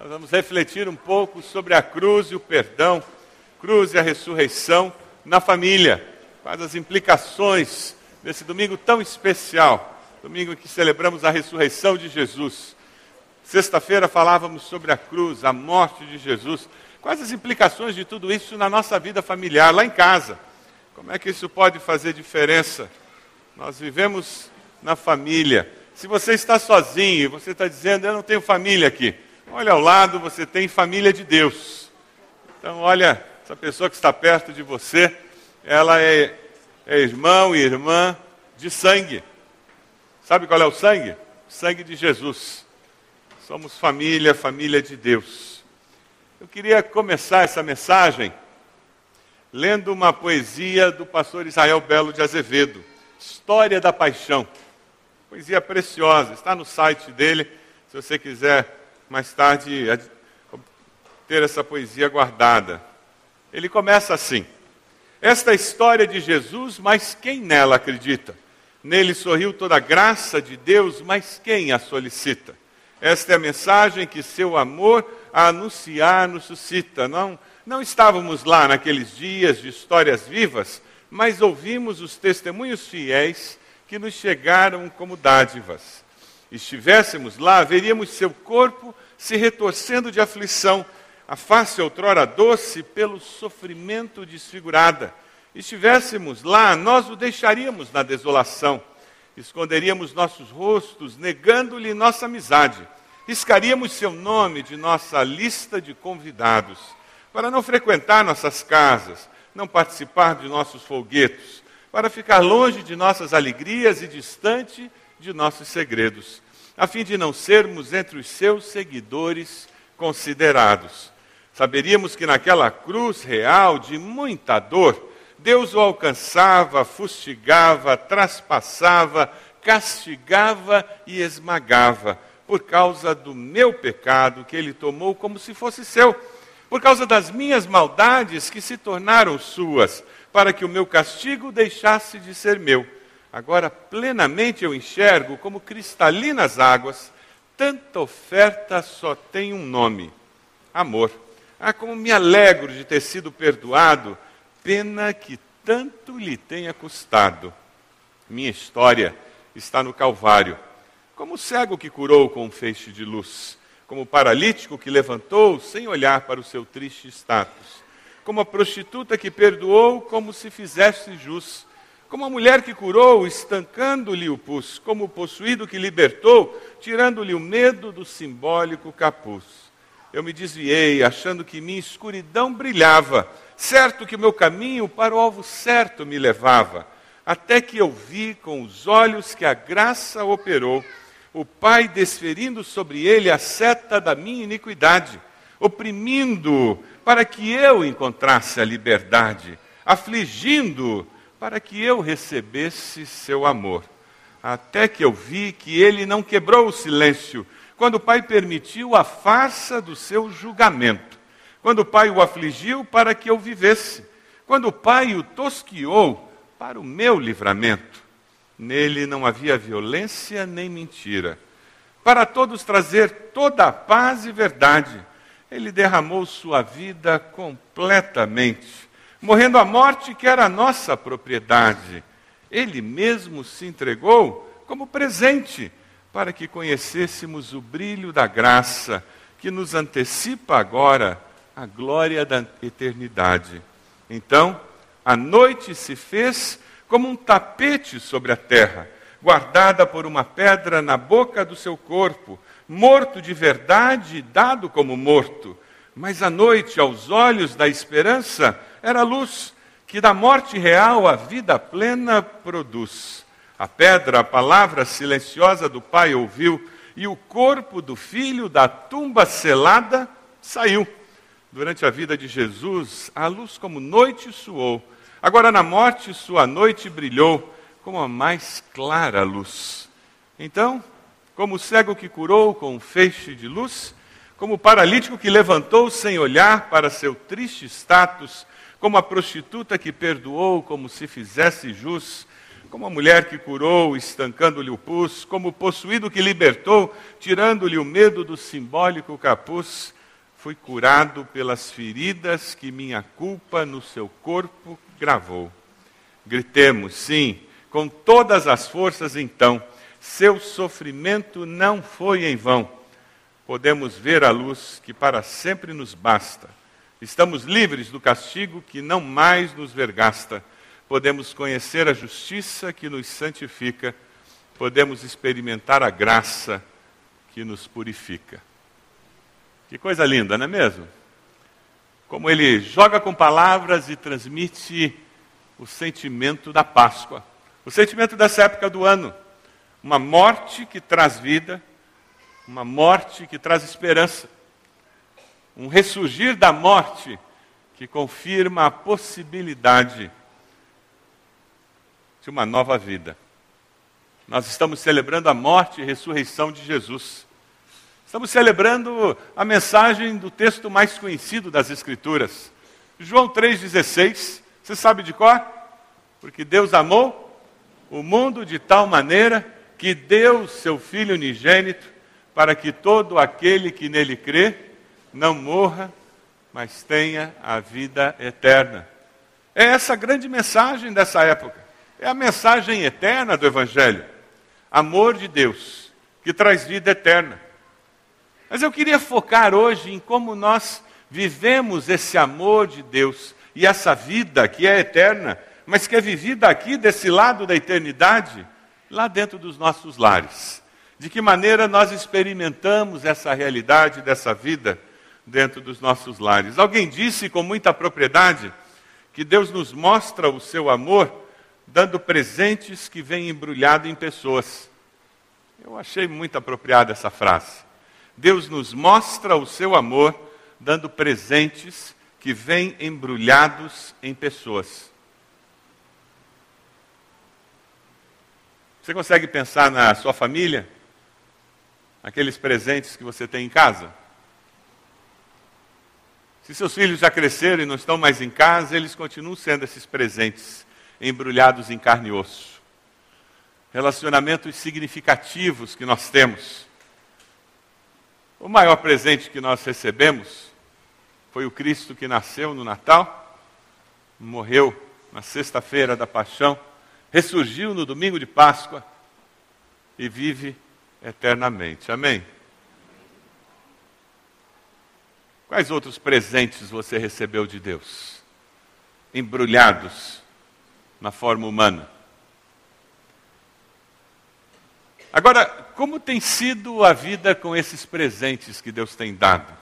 Nós vamos refletir um pouco sobre a cruz e o perdão, cruz e a ressurreição na família. Quais as implicações desse domingo tão especial, domingo em que celebramos a ressurreição de Jesus. Sexta-feira falávamos sobre a cruz, a morte de Jesus. Quais as implicações de tudo isso na nossa vida familiar, lá em casa? Como é que isso pode fazer diferença? Nós vivemos na família. Se você está sozinho e você está dizendo, eu não tenho família aqui, Olha ao lado, você tem família de Deus. Então, olha, essa pessoa que está perto de você, ela é, é irmão e irmã de sangue. Sabe qual é o sangue? O sangue de Jesus. Somos família, família de Deus. Eu queria começar essa mensagem lendo uma poesia do pastor Israel Belo de Azevedo, História da Paixão. Poesia preciosa, está no site dele, se você quiser mais tarde ter essa poesia guardada. Ele começa assim: Esta história de Jesus, mas quem nela acredita? Nele sorriu toda a graça de Deus, mas quem a solicita? Esta é a mensagem que seu amor a anunciar nos suscita. Não, não estávamos lá naqueles dias de histórias vivas, mas ouvimos os testemunhos fiéis que nos chegaram como dádivas estivéssemos lá, veríamos seu corpo se retorcendo de aflição, a face outrora doce pelo sofrimento desfigurada. Estivéssemos lá, nós o deixaríamos na desolação, esconderíamos nossos rostos, negando-lhe nossa amizade, riscaríamos seu nome de nossa lista de convidados, para não frequentar nossas casas, não participar de nossos folguetos, para ficar longe de nossas alegrias e distante de nossos segredos, a fim de não sermos entre os seus seguidores considerados. Saberíamos que naquela cruz real de muita dor, Deus o alcançava, fustigava, traspassava, castigava e esmagava, por causa do meu pecado que ele tomou como se fosse seu, por causa das minhas maldades que se tornaram suas, para que o meu castigo deixasse de ser meu Agora, plenamente eu enxergo como cristalinas águas, tanta oferta só tem um nome: amor. Ah, como me alegro de ter sido perdoado, pena que tanto lhe tenha custado. Minha história está no Calvário. Como o cego que curou com um feixe de luz, como o paralítico que levantou sem olhar para o seu triste status, como a prostituta que perdoou como se fizesse jus como a mulher que curou, estancando-lhe o pus, como o possuído que libertou, tirando-lhe o medo do simbólico capuz. Eu me desviei, achando que minha escuridão brilhava, certo que o meu caminho para o alvo certo me levava, até que eu vi com os olhos que a graça operou, o Pai desferindo sobre ele a seta da minha iniquidade, oprimindo para que eu encontrasse a liberdade, afligindo para que eu recebesse seu amor. Até que eu vi que ele não quebrou o silêncio, quando o Pai permitiu a farsa do seu julgamento, quando o Pai o afligiu para que eu vivesse, quando o Pai o tosquiou para o meu livramento. Nele não havia violência nem mentira. Para todos trazer toda a paz e verdade, ele derramou sua vida completamente morrendo a morte que era nossa propriedade. Ele mesmo se entregou como presente para que conhecêssemos o brilho da graça que nos antecipa agora a glória da eternidade. Então, a noite se fez como um tapete sobre a terra, guardada por uma pedra na boca do seu corpo, morto de verdade, dado como morto. Mas a noite, aos olhos da esperança, era a luz que da morte real a vida plena produz. A pedra, a palavra silenciosa do Pai ouviu, e o corpo do filho da tumba selada saiu. Durante a vida de Jesus, a luz como noite suou. Agora na morte, sua noite brilhou como a mais clara luz. Então, como o cego que curou com um feixe de luz, como o paralítico que levantou sem olhar para seu triste status, como a prostituta que perdoou como se fizesse jus, como a mulher que curou, estancando-lhe o pus, como o possuído que libertou, tirando-lhe o medo do simbólico capuz, fui curado pelas feridas que minha culpa no seu corpo gravou. Gritemos, sim, com todas as forças então, seu sofrimento não foi em vão. Podemos ver a luz que para sempre nos basta. Estamos livres do castigo que não mais nos vergasta podemos conhecer a justiça que nos santifica, podemos experimentar a graça que nos purifica. Que coisa linda, não é mesmo? Como ele joga com palavras e transmite o sentimento da Páscoa, o sentimento dessa época do ano. Uma morte que traz vida, uma morte que traz esperança, um ressurgir da morte que confirma a possibilidade de uma nova vida. Nós estamos celebrando a morte e ressurreição de Jesus. Estamos celebrando a mensagem do texto mais conhecido das Escrituras. João 3,16. Você sabe de qual? Porque Deus amou o mundo de tal maneira que deu seu Filho unigênito para que todo aquele que nele crê não morra, mas tenha a vida eterna. É essa grande mensagem dessa época. É a mensagem eterna do Evangelho. Amor de Deus, que traz vida eterna. Mas eu queria focar hoje em como nós vivemos esse amor de Deus e essa vida que é eterna, mas que é vivida aqui desse lado da eternidade, lá dentro dos nossos lares. De que maneira nós experimentamos essa realidade dessa vida dentro dos nossos lares. Alguém disse com muita propriedade que Deus nos mostra o seu amor dando presentes que vêm embrulhado em pessoas. Eu achei muito apropriada essa frase. Deus nos mostra o seu amor dando presentes que vêm embrulhados em pessoas. Você consegue pensar na sua família? Aqueles presentes que você tem em casa? Se seus filhos já cresceram e não estão mais em casa, eles continuam sendo esses presentes embrulhados em carne e osso. Relacionamentos significativos que nós temos. O maior presente que nós recebemos foi o Cristo que nasceu no Natal, morreu na sexta-feira da paixão, ressurgiu no domingo de Páscoa e vive eternamente. Amém? Quais outros presentes você recebeu de Deus? Embrulhados na forma humana. Agora, como tem sido a vida com esses presentes que Deus tem dado?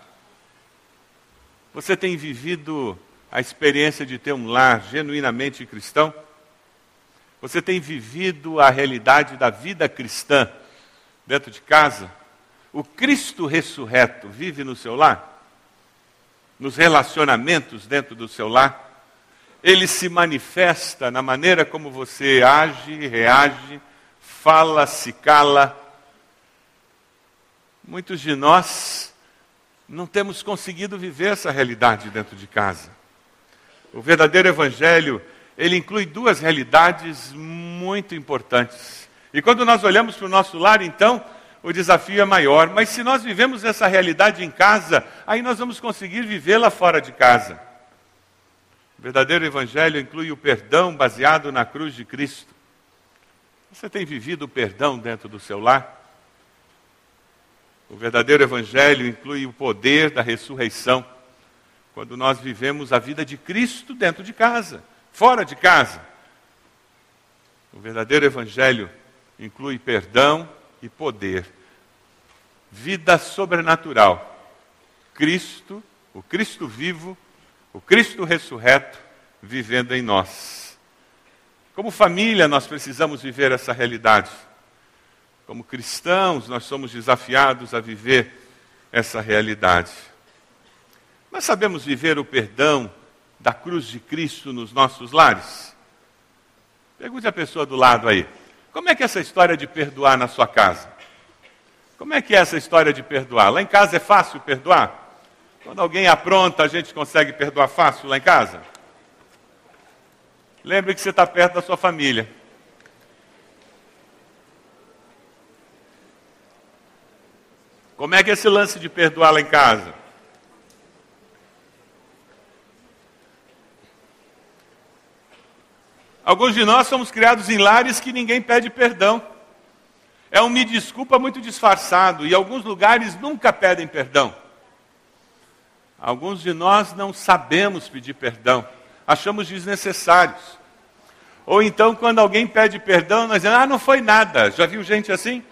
Você tem vivido a experiência de ter um lar genuinamente cristão? Você tem vivido a realidade da vida cristã dentro de casa? O Cristo ressurreto vive no seu lar? Nos relacionamentos dentro do seu lar? ele se manifesta na maneira como você age, reage, fala, se cala. Muitos de nós não temos conseguido viver essa realidade dentro de casa. O verdadeiro evangelho, ele inclui duas realidades muito importantes. E quando nós olhamos para o nosso lar, então, o desafio é maior. Mas se nós vivemos essa realidade em casa, aí nós vamos conseguir vivê-la fora de casa. O verdadeiro evangelho inclui o perdão baseado na cruz de Cristo. Você tem vivido o perdão dentro do seu lar? O verdadeiro evangelho inclui o poder da ressurreição. Quando nós vivemos a vida de Cristo dentro de casa, fora de casa. O verdadeiro evangelho inclui perdão e poder. Vida sobrenatural. Cristo, o Cristo vivo, o Cristo ressurreto vivendo em nós. Como família, nós precisamos viver essa realidade. Como cristãos, nós somos desafiados a viver essa realidade. Nós sabemos viver o perdão da cruz de Cristo nos nossos lares? Pergunte a pessoa do lado aí. Como é que é essa história de perdoar na sua casa? Como é que é essa história de perdoar? Lá em casa é fácil perdoar? Quando alguém apronta, a gente consegue perdoar fácil lá em casa? Lembre que você está perto da sua família. Como é que é esse lance de perdoar lá em casa? Alguns de nós somos criados em lares que ninguém pede perdão. É um me desculpa muito disfarçado e alguns lugares nunca pedem perdão. Alguns de nós não sabemos pedir perdão, achamos desnecessários. Ou então, quando alguém pede perdão, nós dizemos, ah, não foi nada. Já viu gente assim?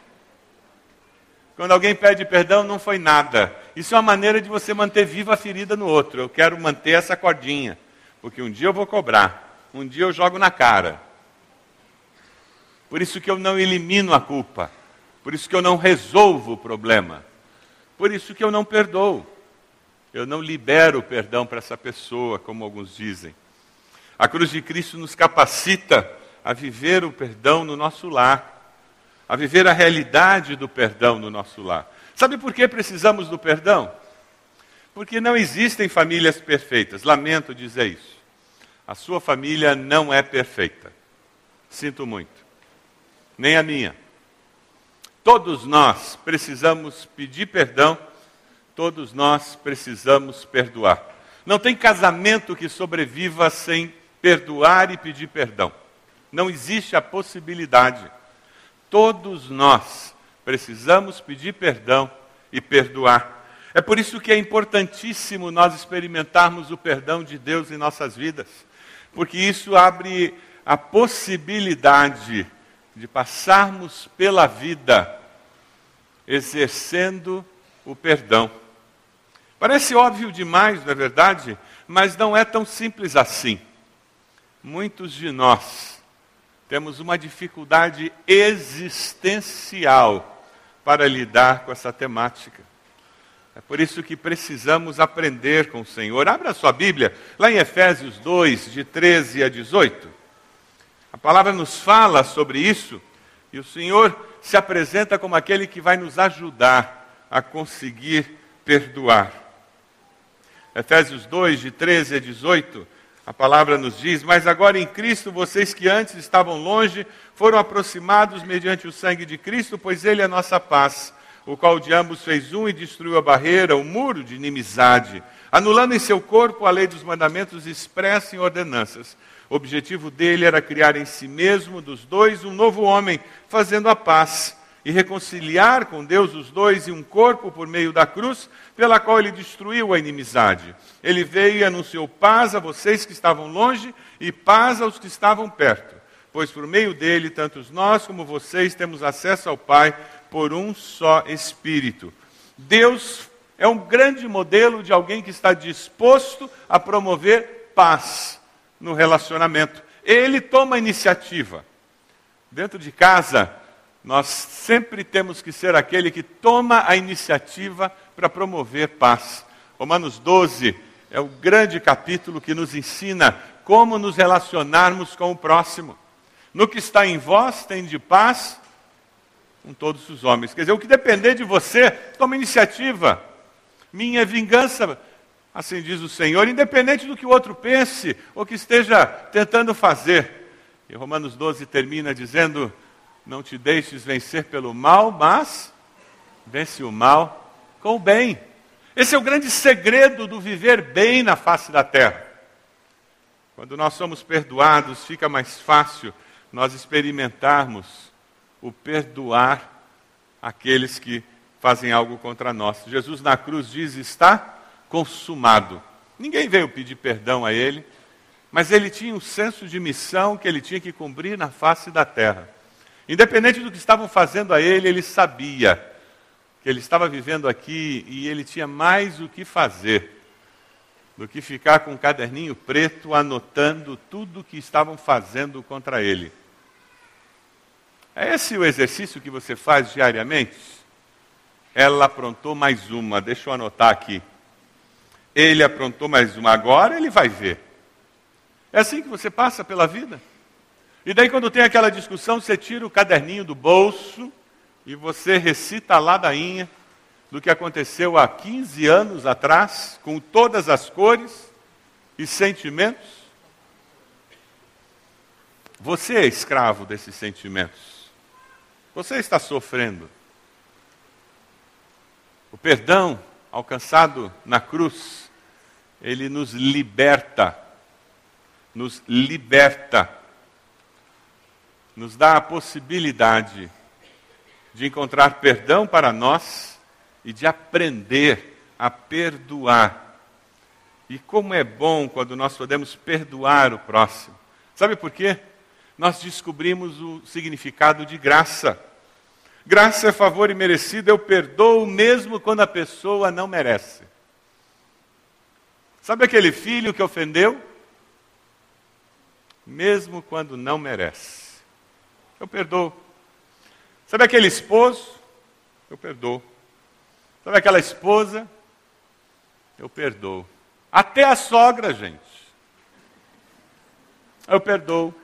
Quando alguém pede perdão, não foi nada. Isso é uma maneira de você manter viva a ferida no outro. Eu quero manter essa cordinha, porque um dia eu vou cobrar um dia eu jogo na cara. Por isso que eu não elimino a culpa. Por isso que eu não resolvo o problema. Por isso que eu não perdoo. Eu não libero o perdão para essa pessoa, como alguns dizem. A cruz de Cristo nos capacita a viver o perdão no nosso lar, a viver a realidade do perdão no nosso lar. Sabe por que precisamos do perdão? Porque não existem famílias perfeitas. Lamento dizer isso. A sua família não é perfeita. Sinto muito. Nem a minha. Todos nós precisamos pedir perdão, todos nós precisamos perdoar. Não tem casamento que sobreviva sem perdoar e pedir perdão. Não existe a possibilidade. Todos nós precisamos pedir perdão e perdoar. É por isso que é importantíssimo nós experimentarmos o perdão de Deus em nossas vidas porque isso abre a possibilidade de passarmos pela vida exercendo o perdão. Parece óbvio demais, não é verdade? Mas não é tão simples assim. Muitos de nós temos uma dificuldade existencial para lidar com essa temática. É por isso que precisamos aprender com o Senhor. Abra sua Bíblia, lá em Efésios 2, de 13 a 18. Palavra nos fala sobre isso e o Senhor se apresenta como aquele que vai nos ajudar a conseguir perdoar. Efésios 2, de 13 a 18, a palavra nos diz: Mas agora em Cristo, vocês que antes estavam longe, foram aproximados mediante o sangue de Cristo, pois Ele é a nossa paz o qual de ambos fez um e destruiu a barreira, o muro de inimizade, anulando em seu corpo a lei dos mandamentos expressa em ordenanças. O objetivo dele era criar em si mesmo, dos dois, um novo homem, fazendo a paz e reconciliar com Deus os dois em um corpo por meio da cruz, pela qual ele destruiu a inimizade. Ele veio e anunciou paz a vocês que estavam longe e paz aos que estavam perto, pois por meio dele, tanto nós como vocês temos acesso ao Pai por um só Espírito. Deus é um grande modelo de alguém que está disposto a promover paz no relacionamento. Ele toma a iniciativa. Dentro de casa, nós sempre temos que ser aquele que toma a iniciativa para promover paz. Romanos 12 é o grande capítulo que nos ensina como nos relacionarmos com o próximo. No que está em vós, tem de paz com todos os homens. Quer dizer, o que depender de você, toma iniciativa. Minha vingança, assim diz o Senhor, independente do que o outro pense ou que esteja tentando fazer. E Romanos 12 termina dizendo: Não te deixes vencer pelo mal, mas vence o mal com o bem. Esse é o grande segredo do viver bem na face da terra. Quando nós somos perdoados, fica mais fácil nós experimentarmos o perdoar aqueles que fazem algo contra nós. Jesus na cruz diz: está consumado. Ninguém veio pedir perdão a ele, mas ele tinha um senso de missão que ele tinha que cumprir na face da terra. Independente do que estavam fazendo a ele, ele sabia que ele estava vivendo aqui e ele tinha mais o que fazer do que ficar com um caderninho preto anotando tudo o que estavam fazendo contra ele. É esse o exercício que você faz diariamente? Ela aprontou mais uma, deixa eu anotar aqui. Ele aprontou mais uma, agora ele vai ver. É assim que você passa pela vida. E daí, quando tem aquela discussão, você tira o caderninho do bolso e você recita a ladainha do que aconteceu há 15 anos atrás, com todas as cores e sentimentos. Você é escravo desses sentimentos. Você está sofrendo. O perdão alcançado na cruz, ele nos liberta, nos liberta, nos dá a possibilidade de encontrar perdão para nós e de aprender a perdoar. E como é bom quando nós podemos perdoar o próximo. Sabe por quê? Nós descobrimos o significado de graça. Graça é favor imerecido, eu perdoo mesmo quando a pessoa não merece. Sabe aquele filho que ofendeu? Mesmo quando não merece. Eu perdoo. Sabe aquele esposo? Eu perdoo. Sabe aquela esposa? Eu perdoo. Até a sogra, gente. Eu perdoo.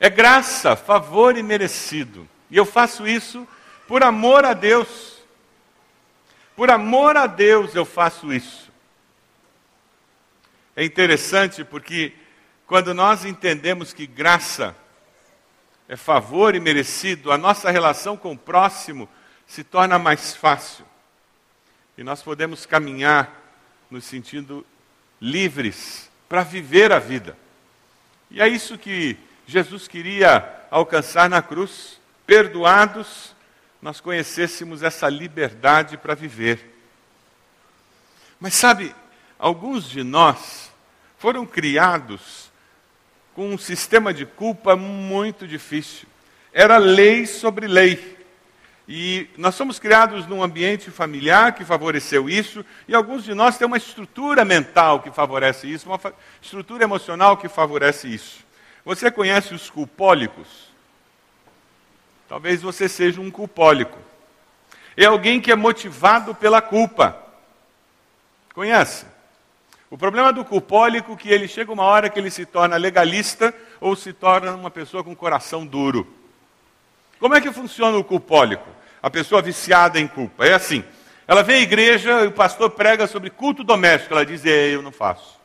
É graça, favor imerecido. E eu faço isso por amor a Deus. Por amor a Deus eu faço isso. É interessante porque quando nós entendemos que graça é favor imerecido, a nossa relação com o próximo se torna mais fácil. E nós podemos caminhar no sentido livres para viver a vida. E é isso que Jesus queria alcançar na cruz, perdoados, nós conhecêssemos essa liberdade para viver. Mas sabe, alguns de nós foram criados com um sistema de culpa muito difícil. Era lei sobre lei. E nós somos criados num ambiente familiar que favoreceu isso, e alguns de nós têm uma estrutura mental que favorece isso, uma estrutura emocional que favorece isso. Você conhece os culpólicos? Talvez você seja um culpólico. É alguém que é motivado pela culpa. Conhece? O problema do culpólico é que ele chega uma hora que ele se torna legalista ou se torna uma pessoa com coração duro. Como é que funciona o culpólico? A pessoa viciada em culpa. É assim. Ela vem à igreja e o pastor prega sobre culto doméstico. Ela diz: Eu não faço.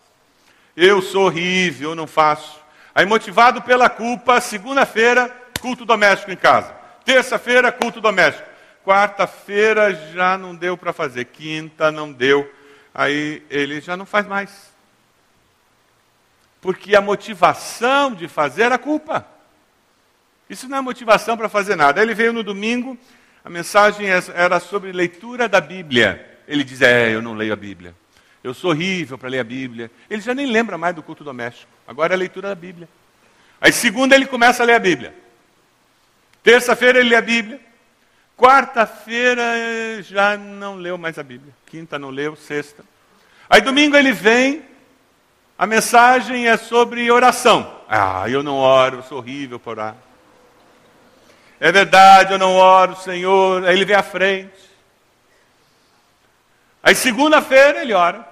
Eu sou horrível, eu não faço. Aí, motivado pela culpa, segunda-feira, culto doméstico em casa. Terça-feira, culto doméstico. Quarta-feira já não deu para fazer. Quinta não deu. Aí ele já não faz mais. Porque a motivação de fazer era culpa. Isso não é motivação para fazer nada. Aí ele veio no domingo, a mensagem era sobre leitura da Bíblia. Ele diz: É, eu não leio a Bíblia. Eu sou horrível para ler a Bíblia. Ele já nem lembra mais do culto doméstico. Agora é a leitura da Bíblia. Aí segunda ele começa a ler a Bíblia. Terça-feira ele lê a Bíblia. Quarta-feira já não leu mais a Bíblia. Quinta não leu, sexta. Aí domingo ele vem, a mensagem é sobre oração. Ah, eu não oro, sou horrível por orar. É verdade, eu não oro, Senhor. Aí ele vem à frente. Aí segunda-feira ele ora.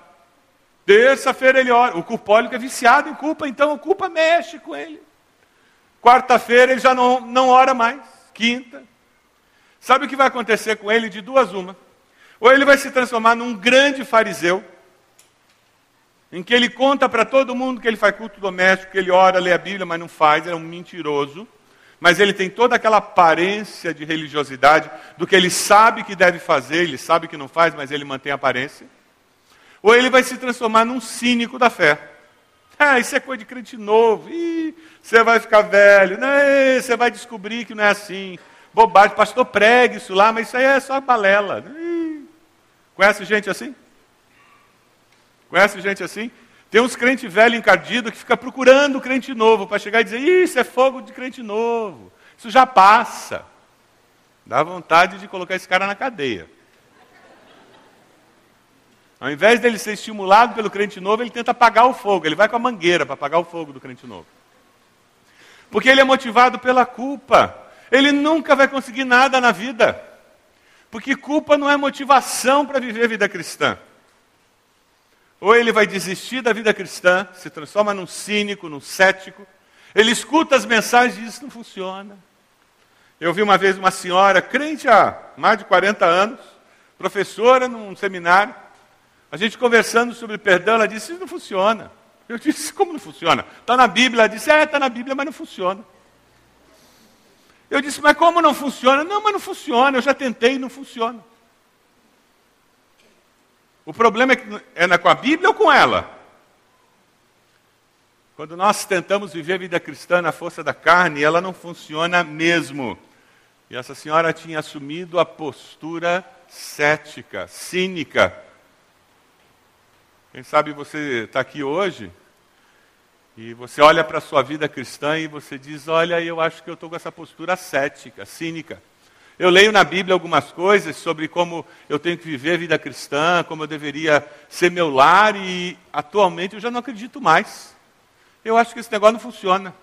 Terça-feira ele ora. O culpólico é viciado em culpa, então a culpa mexe com ele. Quarta-feira ele já não, não ora mais. Quinta. Sabe o que vai acontecer com ele? De duas uma. Ou ele vai se transformar num grande fariseu, em que ele conta para todo mundo que ele faz culto doméstico, que ele ora, lê a Bíblia, mas não faz, ele é um mentiroso mas ele tem toda aquela aparência de religiosidade do que ele sabe que deve fazer, ele sabe que não faz, mas ele mantém a aparência. Ou ele vai se transformar num cínico da fé. Ah, isso é coisa de crente novo. Ih, você vai ficar velho. Não, você vai descobrir que não é assim. Bobagem, pastor pregue isso lá, mas isso aí é só balela. Ih. Conhece gente assim? Conhece gente assim? Tem uns crentes velhos encardidos que fica procurando crente novo para chegar e dizer: Isso é fogo de crente novo. Isso já passa. Dá vontade de colocar esse cara na cadeia. Ao invés dele ser estimulado pelo crente novo, ele tenta apagar o fogo. Ele vai com a mangueira para apagar o fogo do crente novo. Porque ele é motivado pela culpa. Ele nunca vai conseguir nada na vida. Porque culpa não é motivação para viver a vida cristã. Ou ele vai desistir da vida cristã, se transforma num cínico, num cético. Ele escuta as mensagens e diz: Isso não funciona. Eu vi uma vez uma senhora, crente há mais de 40 anos, professora num seminário, a gente conversando sobre perdão, ela disse: Isso não funciona. Eu disse: Como não funciona? Está na Bíblia. Ela disse: É, está na Bíblia, mas não funciona. Eu disse, mas como não funciona? Não, mas não funciona, eu já tentei e não funciona. O problema é, é com a Bíblia ou com ela? Quando nós tentamos viver a vida cristã na força da carne, ela não funciona mesmo. E essa senhora tinha assumido a postura cética, cínica. Quem sabe você está aqui hoje e você olha para a sua vida cristã e você diz: Olha, eu acho que eu estou com essa postura cética, cínica. Eu leio na Bíblia algumas coisas sobre como eu tenho que viver a vida cristã, como eu deveria ser meu lar, e atualmente eu já não acredito mais. Eu acho que esse negócio não funciona.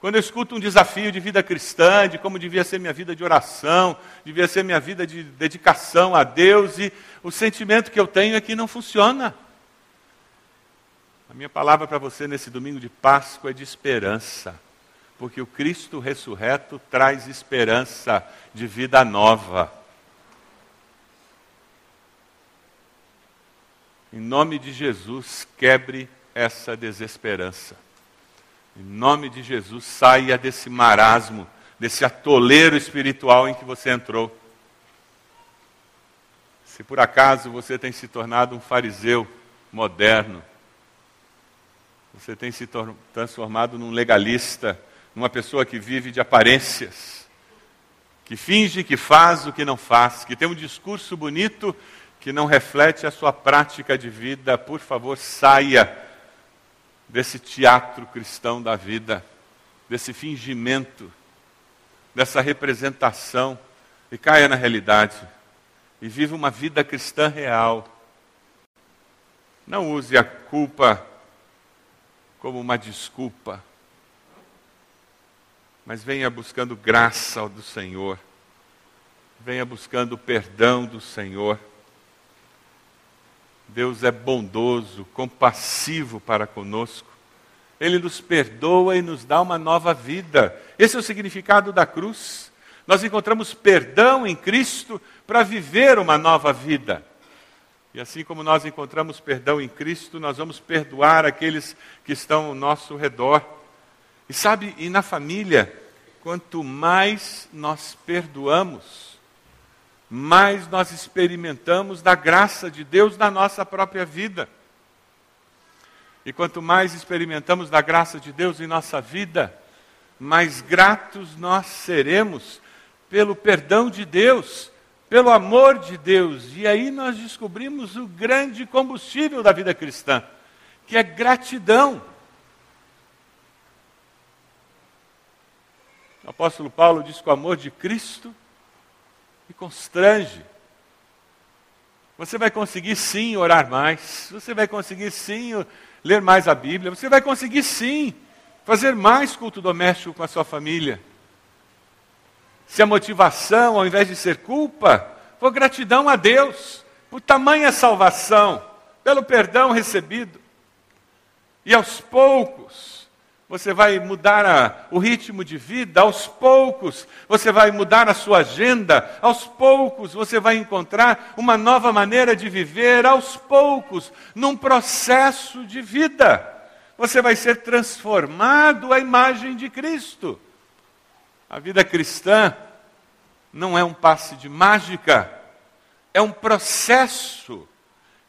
Quando eu escuto um desafio de vida cristã, de como devia ser minha vida de oração, devia ser minha vida de dedicação a Deus, e o sentimento que eu tenho é que não funciona. A minha palavra para você nesse domingo de Páscoa é de esperança, porque o Cristo ressurreto traz esperança de vida nova. Em nome de Jesus, quebre essa desesperança. Em nome de Jesus, saia desse marasmo, desse atoleiro espiritual em que você entrou. Se por acaso você tem se tornado um fariseu moderno, você tem se transformado num legalista, numa pessoa que vive de aparências, que finge que faz o que não faz, que tem um discurso bonito que não reflete a sua prática de vida. Por favor, saia desse teatro cristão da vida, desse fingimento, dessa representação e caia na realidade e viva uma vida cristã real. Não use a culpa como uma desculpa, mas venha buscando graça do Senhor, venha buscando o perdão do Senhor. Deus é bondoso, compassivo para conosco. Ele nos perdoa e nos dá uma nova vida. Esse é o significado da cruz. Nós encontramos perdão em Cristo para viver uma nova vida. E assim como nós encontramos perdão em Cristo, nós vamos perdoar aqueles que estão ao nosso redor. E sabe, e na família, quanto mais nós perdoamos, mais nós experimentamos da graça de Deus na nossa própria vida. E quanto mais experimentamos da graça de Deus em nossa vida, mais gratos nós seremos pelo perdão de Deus pelo amor de Deus. E aí nós descobrimos o grande combustível da vida cristã, que é gratidão. O apóstolo Paulo diz que o amor de Cristo me constrange. Você vai conseguir sim orar mais, você vai conseguir sim ler mais a Bíblia, você vai conseguir sim fazer mais culto doméstico com a sua família. Se a motivação, ao invés de ser culpa, for gratidão a Deus por tamanha salvação, pelo perdão recebido. E aos poucos, você vai mudar a, o ritmo de vida, aos poucos, você vai mudar a sua agenda, aos poucos, você vai encontrar uma nova maneira de viver, aos poucos, num processo de vida. Você vai ser transformado à imagem de Cristo. A vida cristã não é um passe de mágica, é um processo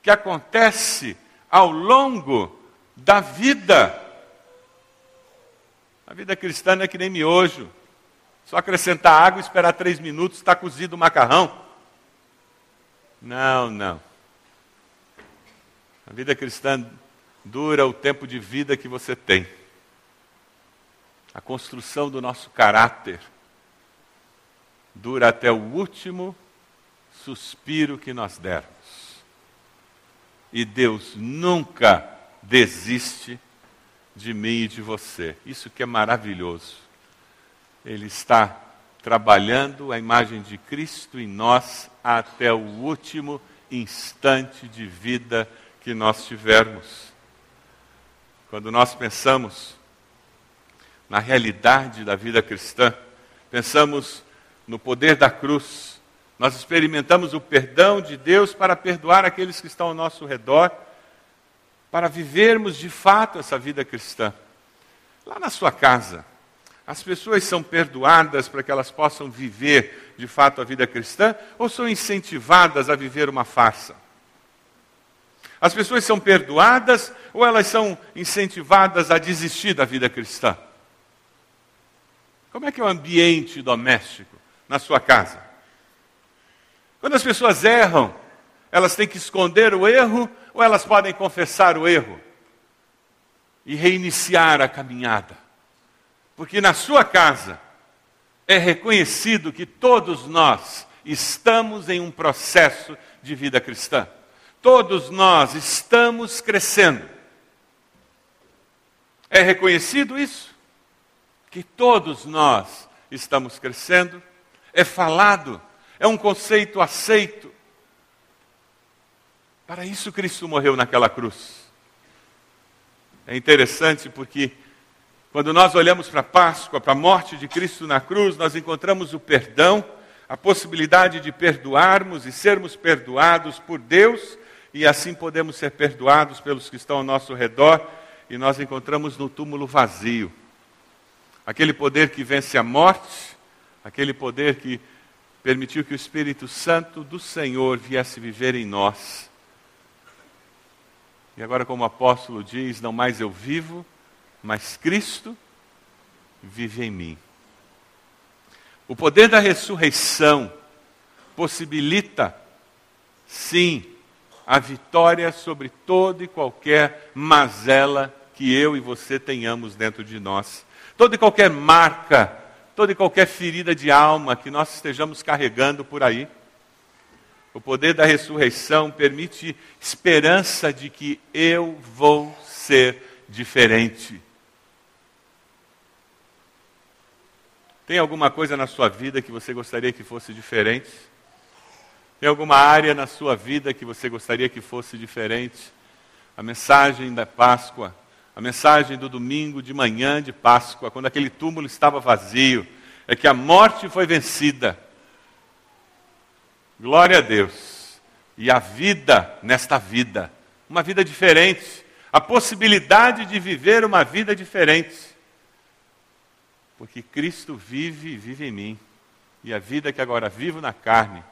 que acontece ao longo da vida. A vida cristã não é que nem miojo. Só acrescentar água e esperar três minutos, está cozido o macarrão. Não, não. A vida cristã dura o tempo de vida que você tem. A construção do nosso caráter dura até o último suspiro que nós dermos. E Deus nunca desiste de mim e de você. Isso que é maravilhoso. Ele está trabalhando a imagem de Cristo em nós até o último instante de vida que nós tivermos. Quando nós pensamos na realidade da vida cristã, pensamos no poder da cruz, nós experimentamos o perdão de Deus para perdoar aqueles que estão ao nosso redor, para vivermos de fato essa vida cristã. Lá na sua casa, As pessoas são perdoadas para que elas possam viver de fato a vida cristã ou são incentivadas a viver uma farsa? As pessoas são perdoadas ou elas são incentivadas a desistir da vida cristã? Como é que é o ambiente doméstico na sua casa? Quando as pessoas erram, elas têm que esconder o erro ou elas podem confessar o erro e reiniciar a caminhada? Porque na sua casa é reconhecido que todos nós estamos em um processo de vida cristã. Todos nós estamos crescendo. É reconhecido isso? Que todos nós estamos crescendo? É falado? É um conceito aceito? Para isso Cristo morreu naquela cruz. É interessante porque quando nós olhamos para a Páscoa, para a morte de Cristo na cruz, nós encontramos o perdão, a possibilidade de perdoarmos e sermos perdoados por Deus, e assim podemos ser perdoados pelos que estão ao nosso redor, e nós encontramos no túmulo vazio. Aquele poder que vence a morte, aquele poder que permitiu que o Espírito Santo do Senhor viesse viver em nós. E agora, como o apóstolo diz, não mais eu vivo, mas Cristo vive em mim. O poder da ressurreição possibilita, sim, a vitória sobre toda e qualquer mazela que eu e você tenhamos dentro de nós. Toda e qualquer marca, toda e qualquer ferida de alma que nós estejamos carregando por aí. O poder da ressurreição permite esperança de que eu vou ser diferente. Tem alguma coisa na sua vida que você gostaria que fosse diferente? Tem alguma área na sua vida que você gostaria que fosse diferente? A mensagem da Páscoa, a mensagem do domingo de manhã de Páscoa, quando aquele túmulo estava vazio, é que a morte foi vencida. Glória a Deus. E a vida nesta vida, uma vida diferente, a possibilidade de viver uma vida diferente. Porque Cristo vive e vive em mim. E a vida que agora vivo na carne,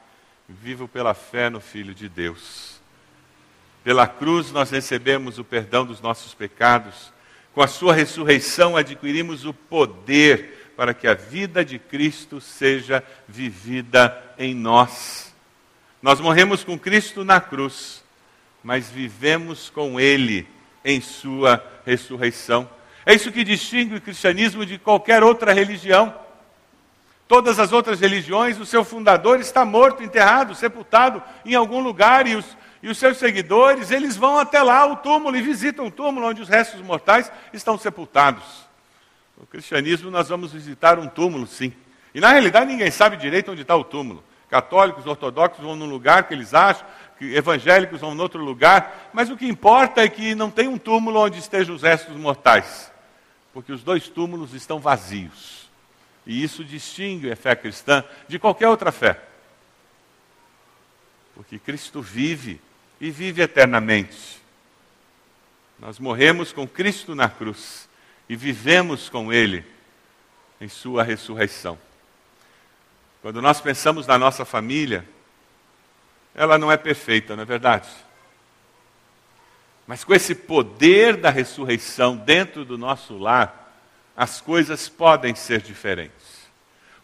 vivo pela fé no Filho de Deus. Pela cruz nós recebemos o perdão dos nossos pecados. Com a sua ressurreição adquirimos o poder para que a vida de Cristo seja vivida em nós. Nós morremos com Cristo na cruz, mas vivemos com Ele em Sua ressurreição. É isso que distingue o cristianismo de qualquer outra religião. Todas as outras religiões, o seu fundador está morto, enterrado, sepultado em algum lugar e os, e os seus seguidores, eles vão até lá, o túmulo, e visitam o túmulo onde os restos mortais estão sepultados. No cristianismo, nós vamos visitar um túmulo, sim. E na realidade, ninguém sabe direito onde está o túmulo. Católicos, ortodoxos vão num lugar que eles acham, que evangélicos vão em outro lugar, mas o que importa é que não tem um túmulo onde estejam os restos mortais porque os dois túmulos estão vazios. E isso distingue a fé cristã de qualquer outra fé. Porque Cristo vive e vive eternamente. Nós morremos com Cristo na cruz e vivemos com Ele em Sua ressurreição. Quando nós pensamos na nossa família, ela não é perfeita, não é verdade? Mas com esse poder da ressurreição dentro do nosso lar, as coisas podem ser diferentes.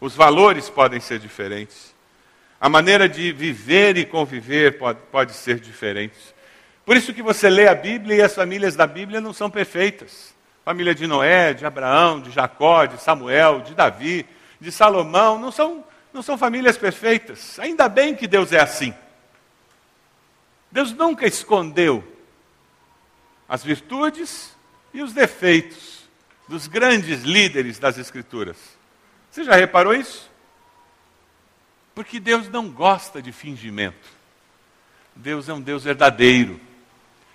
Os valores podem ser diferentes. A maneira de viver e conviver pode, pode ser diferente. Por isso que você lê a Bíblia e as famílias da Bíblia não são perfeitas. Família de Noé, de Abraão, de Jacó, de Samuel, de Davi, de Salomão, não são, não são famílias perfeitas. Ainda bem que Deus é assim. Deus nunca escondeu as virtudes e os defeitos dos grandes líderes das Escrituras. Você já reparou isso? Porque Deus não gosta de fingimento. Deus é um Deus verdadeiro.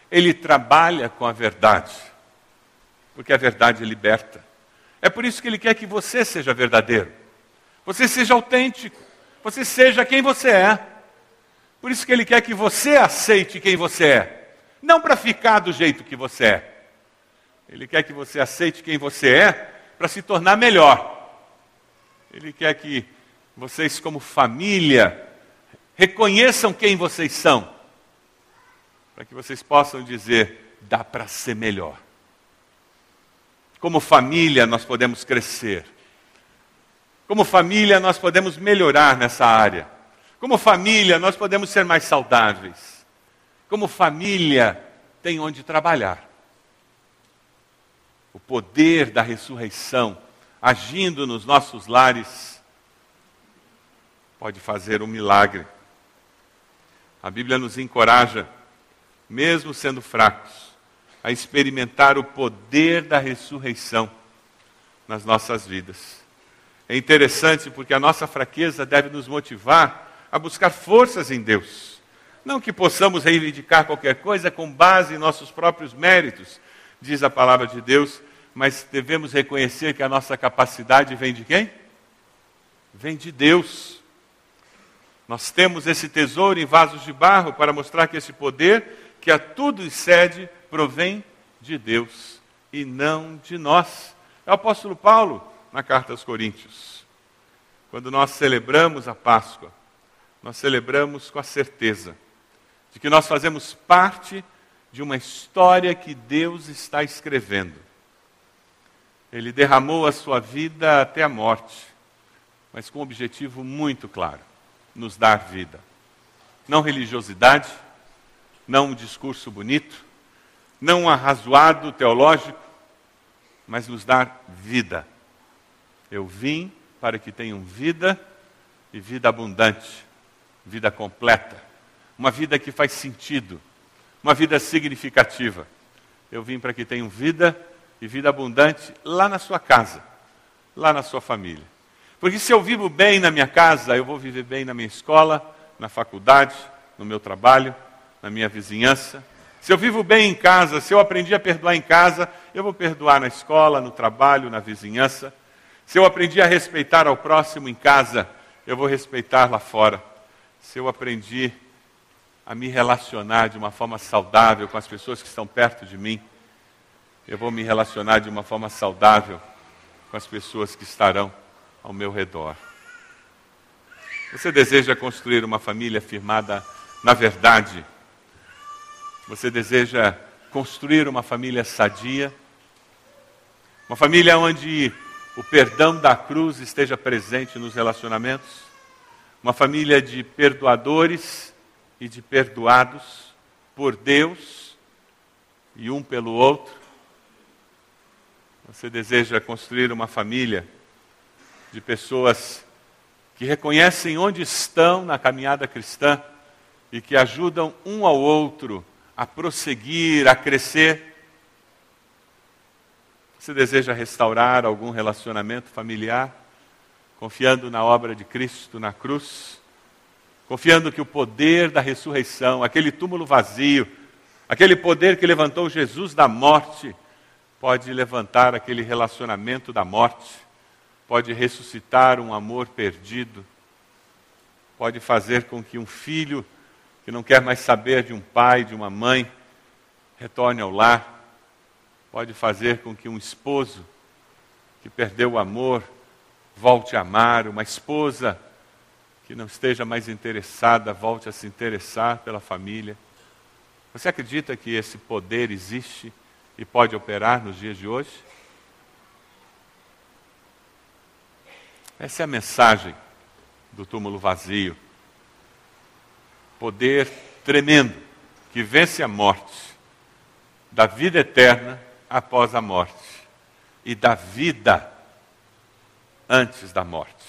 Ele trabalha com a verdade. Porque a verdade liberta. É por isso que Ele quer que você seja verdadeiro. Você seja autêntico. Você seja quem você é. Por isso que Ele quer que você aceite quem você é. Não para ficar do jeito que você é. Ele quer que você aceite quem você é, para se tornar melhor. Ele quer que vocês, como família, reconheçam quem vocês são, para que vocês possam dizer: dá para ser melhor. Como família, nós podemos crescer. Como família, nós podemos melhorar nessa área. Como família, nós podemos ser mais saudáveis. Como família, tem onde trabalhar. O poder da ressurreição agindo nos nossos lares pode fazer um milagre. A Bíblia nos encoraja, mesmo sendo fracos, a experimentar o poder da ressurreição nas nossas vidas. É interessante porque a nossa fraqueza deve nos motivar a buscar forças em Deus. Não que possamos reivindicar qualquer coisa com base em nossos próprios méritos, diz a palavra de Deus, mas devemos reconhecer que a nossa capacidade vem de quem? Vem de Deus. Nós temos esse tesouro em vasos de barro para mostrar que esse poder, que a tudo excede, provém de Deus e não de nós. É o apóstolo Paulo na carta aos Coríntios. Quando nós celebramos a Páscoa, nós celebramos com a certeza de que nós fazemos parte de uma história que Deus está escrevendo. Ele derramou a sua vida até a morte, mas com um objetivo muito claro: nos dar vida. Não religiosidade, não um discurso bonito, não um arrazoado teológico, mas nos dar vida eu vim para que tenham vida e vida abundante, vida completa, uma vida que faz sentido, uma vida significativa. Eu vim para que tenham vida e vida abundante lá na sua casa, lá na sua família. Porque se eu vivo bem na minha casa, eu vou viver bem na minha escola, na faculdade, no meu trabalho, na minha vizinhança. Se eu vivo bem em casa, se eu aprendi a perdoar em casa, eu vou perdoar na escola, no trabalho, na vizinhança. Se eu aprendi a respeitar ao próximo em casa, eu vou respeitar lá fora. Se eu aprendi a me relacionar de uma forma saudável com as pessoas que estão perto de mim, eu vou me relacionar de uma forma saudável com as pessoas que estarão ao meu redor. Você deseja construir uma família firmada na verdade? Você deseja construir uma família sadia? Uma família onde o perdão da cruz esteja presente nos relacionamentos, uma família de perdoadores e de perdoados por Deus e um pelo outro. Você deseja construir uma família de pessoas que reconhecem onde estão na caminhada cristã e que ajudam um ao outro a prosseguir, a crescer você deseja restaurar algum relacionamento familiar, confiando na obra de Cristo na cruz, confiando que o poder da ressurreição, aquele túmulo vazio, aquele poder que levantou Jesus da morte, pode levantar aquele relacionamento da morte, pode ressuscitar um amor perdido, pode fazer com que um filho que não quer mais saber de um pai, de uma mãe, retorne ao lar pode fazer com que um esposo que perdeu o amor volte a amar, uma esposa que não esteja mais interessada volte a se interessar pela família. Você acredita que esse poder existe e pode operar nos dias de hoje? Essa é a mensagem do túmulo vazio. Poder tremendo que vence a morte, da vida eterna após a morte e da vida antes da morte.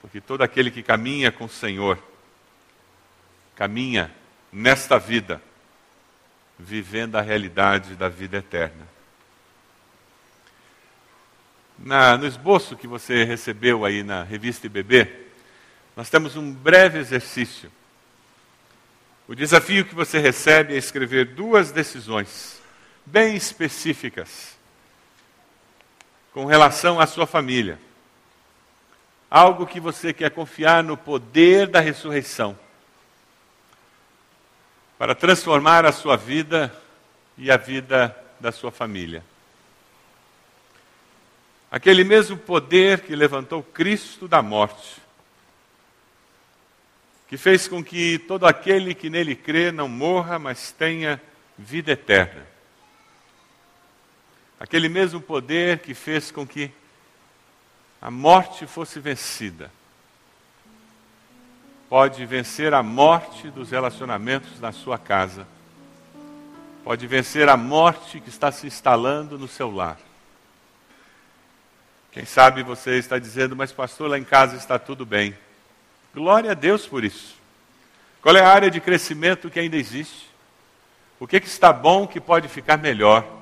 Porque todo aquele que caminha com o Senhor, caminha nesta vida, vivendo a realidade da vida eterna. Na, no esboço que você recebeu aí na revista IBB, nós temos um breve exercício. O desafio que você recebe é escrever duas decisões bem específicas com relação à sua família. Algo que você quer confiar no poder da ressurreição para transformar a sua vida e a vida da sua família. Aquele mesmo poder que levantou Cristo da morte, que fez com que todo aquele que nele crê não morra, mas tenha vida eterna. Aquele mesmo poder que fez com que a morte fosse vencida, pode vencer a morte dos relacionamentos na sua casa, pode vencer a morte que está se instalando no seu lar. Quem sabe você está dizendo, mas pastor, lá em casa está tudo bem. Glória a Deus por isso. Qual é a área de crescimento que ainda existe? O que, que está bom que pode ficar melhor?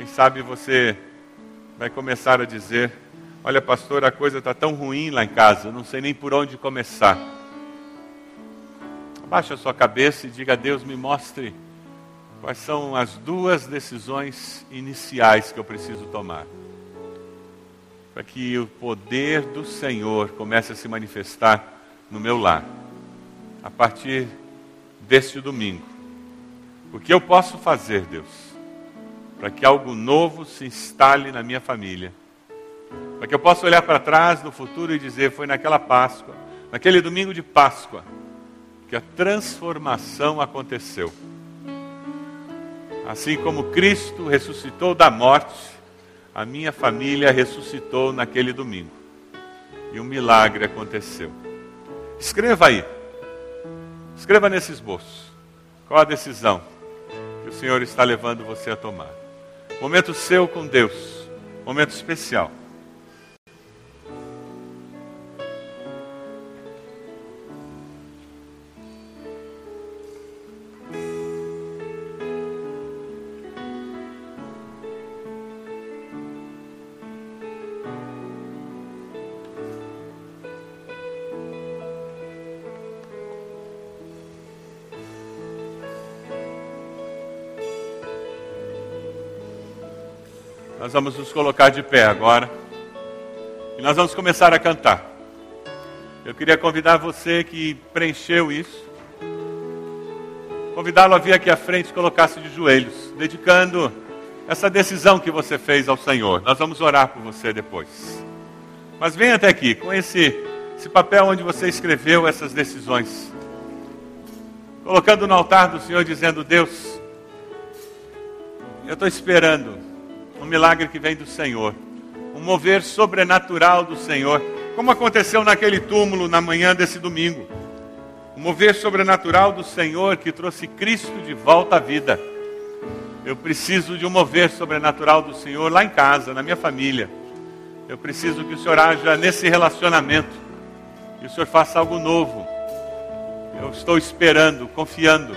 Quem sabe você vai começar a dizer: Olha, pastor, a coisa está tão ruim lá em casa, não sei nem por onde começar. Abaixe a sua cabeça e diga a Deus: me mostre quais são as duas decisões iniciais que eu preciso tomar para que o poder do Senhor comece a se manifestar no meu lar, a partir deste domingo. O que eu posso fazer, Deus, para que algo novo se instale na minha família? Para que eu possa olhar para trás no futuro e dizer: foi naquela Páscoa, naquele domingo de Páscoa, que a transformação aconteceu. Assim como Cristo ressuscitou da morte, a minha família ressuscitou naquele domingo. E um milagre aconteceu. Escreva aí. Escreva nesse esboço. Qual a decisão que o Senhor está levando você a tomar? Momento seu com Deus. Momento especial. Nós vamos nos colocar de pé agora. E nós vamos começar a cantar. Eu queria convidar você que preencheu isso, convidá-lo a vir aqui à frente e colocar-se de joelhos, dedicando essa decisão que você fez ao Senhor. Nós vamos orar por você depois. Mas venha até aqui com esse, esse papel onde você escreveu essas decisões. Colocando no altar do Senhor, dizendo: Deus, eu estou esperando um milagre que vem do Senhor, um mover sobrenatural do Senhor, como aconteceu naquele túmulo na manhã desse domingo. Um mover sobrenatural do Senhor que trouxe Cristo de volta à vida. Eu preciso de um mover sobrenatural do Senhor lá em casa, na minha família. Eu preciso que o Senhor haja nesse relacionamento. Que o Senhor faça algo novo. Eu estou esperando, confiando.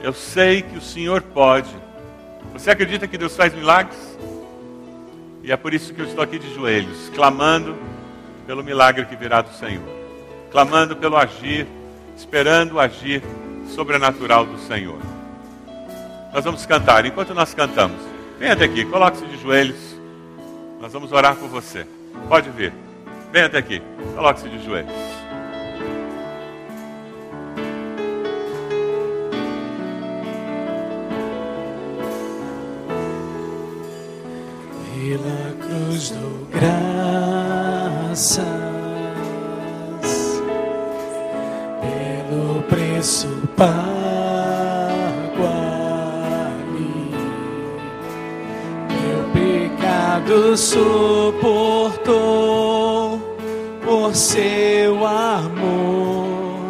Eu sei que o Senhor pode. Você acredita que Deus faz milagres? E é por isso que eu estou aqui de joelhos, clamando pelo milagre que virá do Senhor, clamando pelo agir, esperando o agir sobrenatural do Senhor. Nós vamos cantar, enquanto nós cantamos, venha até aqui, coloque-se de joelhos, nós vamos orar por você. Pode vir, venha até aqui, coloque-se de joelhos. Pela cruz do graças, pelo preço pago ali, meu pecado suportou por seu amor,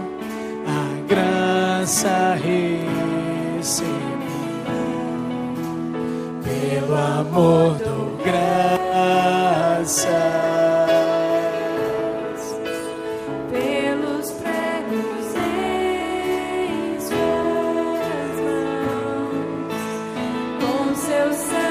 a graça recebi pelo amor com seu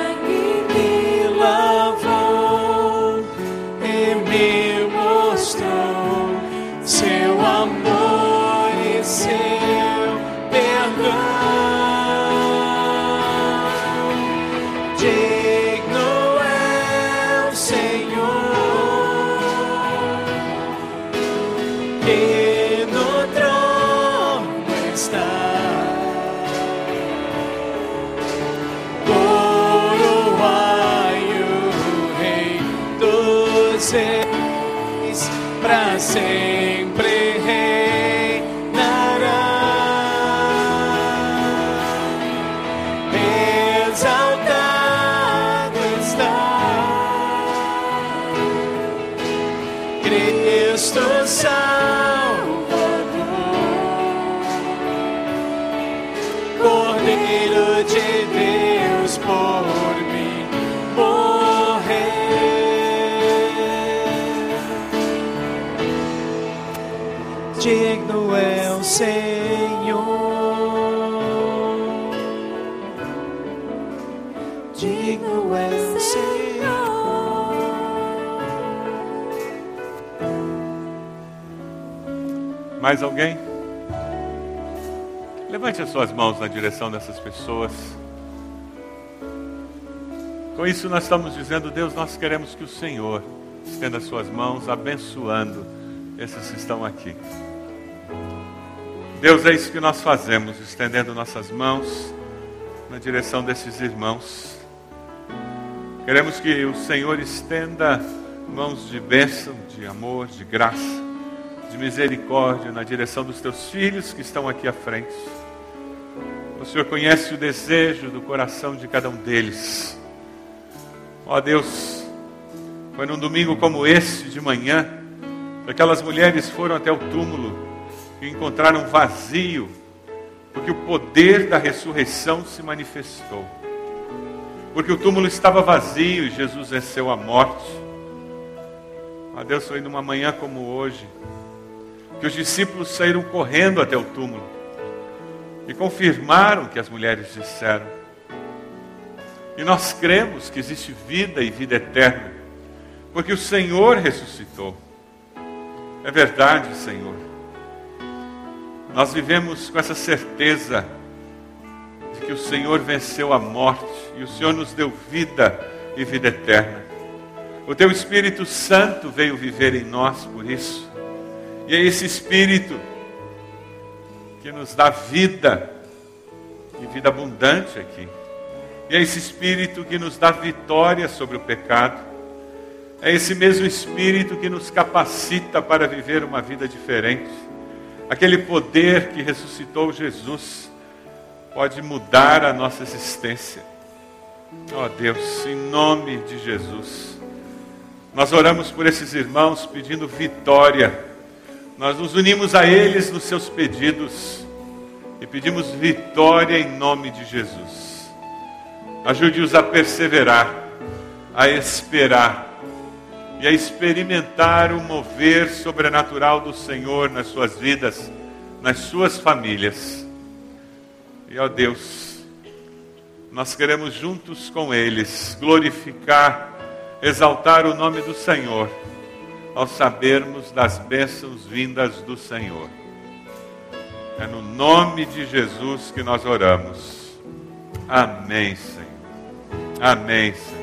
Mais alguém? Levante as suas mãos na direção dessas pessoas. Com isso, nós estamos dizendo, Deus, nós queremos que o Senhor estenda as suas mãos, abençoando esses que estão aqui. Deus, é isso que nós fazemos, estendendo nossas mãos na direção desses irmãos. Queremos que o Senhor estenda mãos de bênção, de amor, de graça, de misericórdia na direção dos teus filhos que estão aqui à frente. O Senhor conhece o desejo do coração de cada um deles. Ó Deus, foi num domingo como esse de manhã, que aquelas mulheres foram até o túmulo e encontraram vazio, porque o poder da ressurreição se manifestou. Porque o túmulo estava vazio e Jesus venceu a morte. Ó Deus, foi numa manhã como hoje, que os discípulos saíram correndo até o túmulo e confirmaram o que as mulheres disseram. E nós cremos que existe vida e vida eterna, porque o Senhor ressuscitou. É verdade, Senhor. Nós vivemos com essa certeza de que o Senhor venceu a morte e o Senhor nos deu vida e vida eterna. O teu Espírito Santo veio viver em nós por isso. E é esse Espírito que nos dá vida e vida abundante aqui. E é esse Espírito que nos dá vitória sobre o pecado. É esse mesmo Espírito que nos capacita para viver uma vida diferente. Aquele poder que ressuscitou Jesus pode mudar a nossa existência. Ó oh Deus, em nome de Jesus, nós oramos por esses irmãos pedindo vitória. Nós nos unimos a eles nos seus pedidos e pedimos vitória em nome de Jesus. Ajude-os a perseverar, a esperar e a experimentar o mover sobrenatural do Senhor nas suas vidas, nas suas famílias. E ó Deus, nós queremos juntos com eles glorificar, exaltar o nome do Senhor, ao sabermos das bênçãos vindas do Senhor. É no nome de Jesus que nós oramos. Amém, Senhor. Amém, Senhor.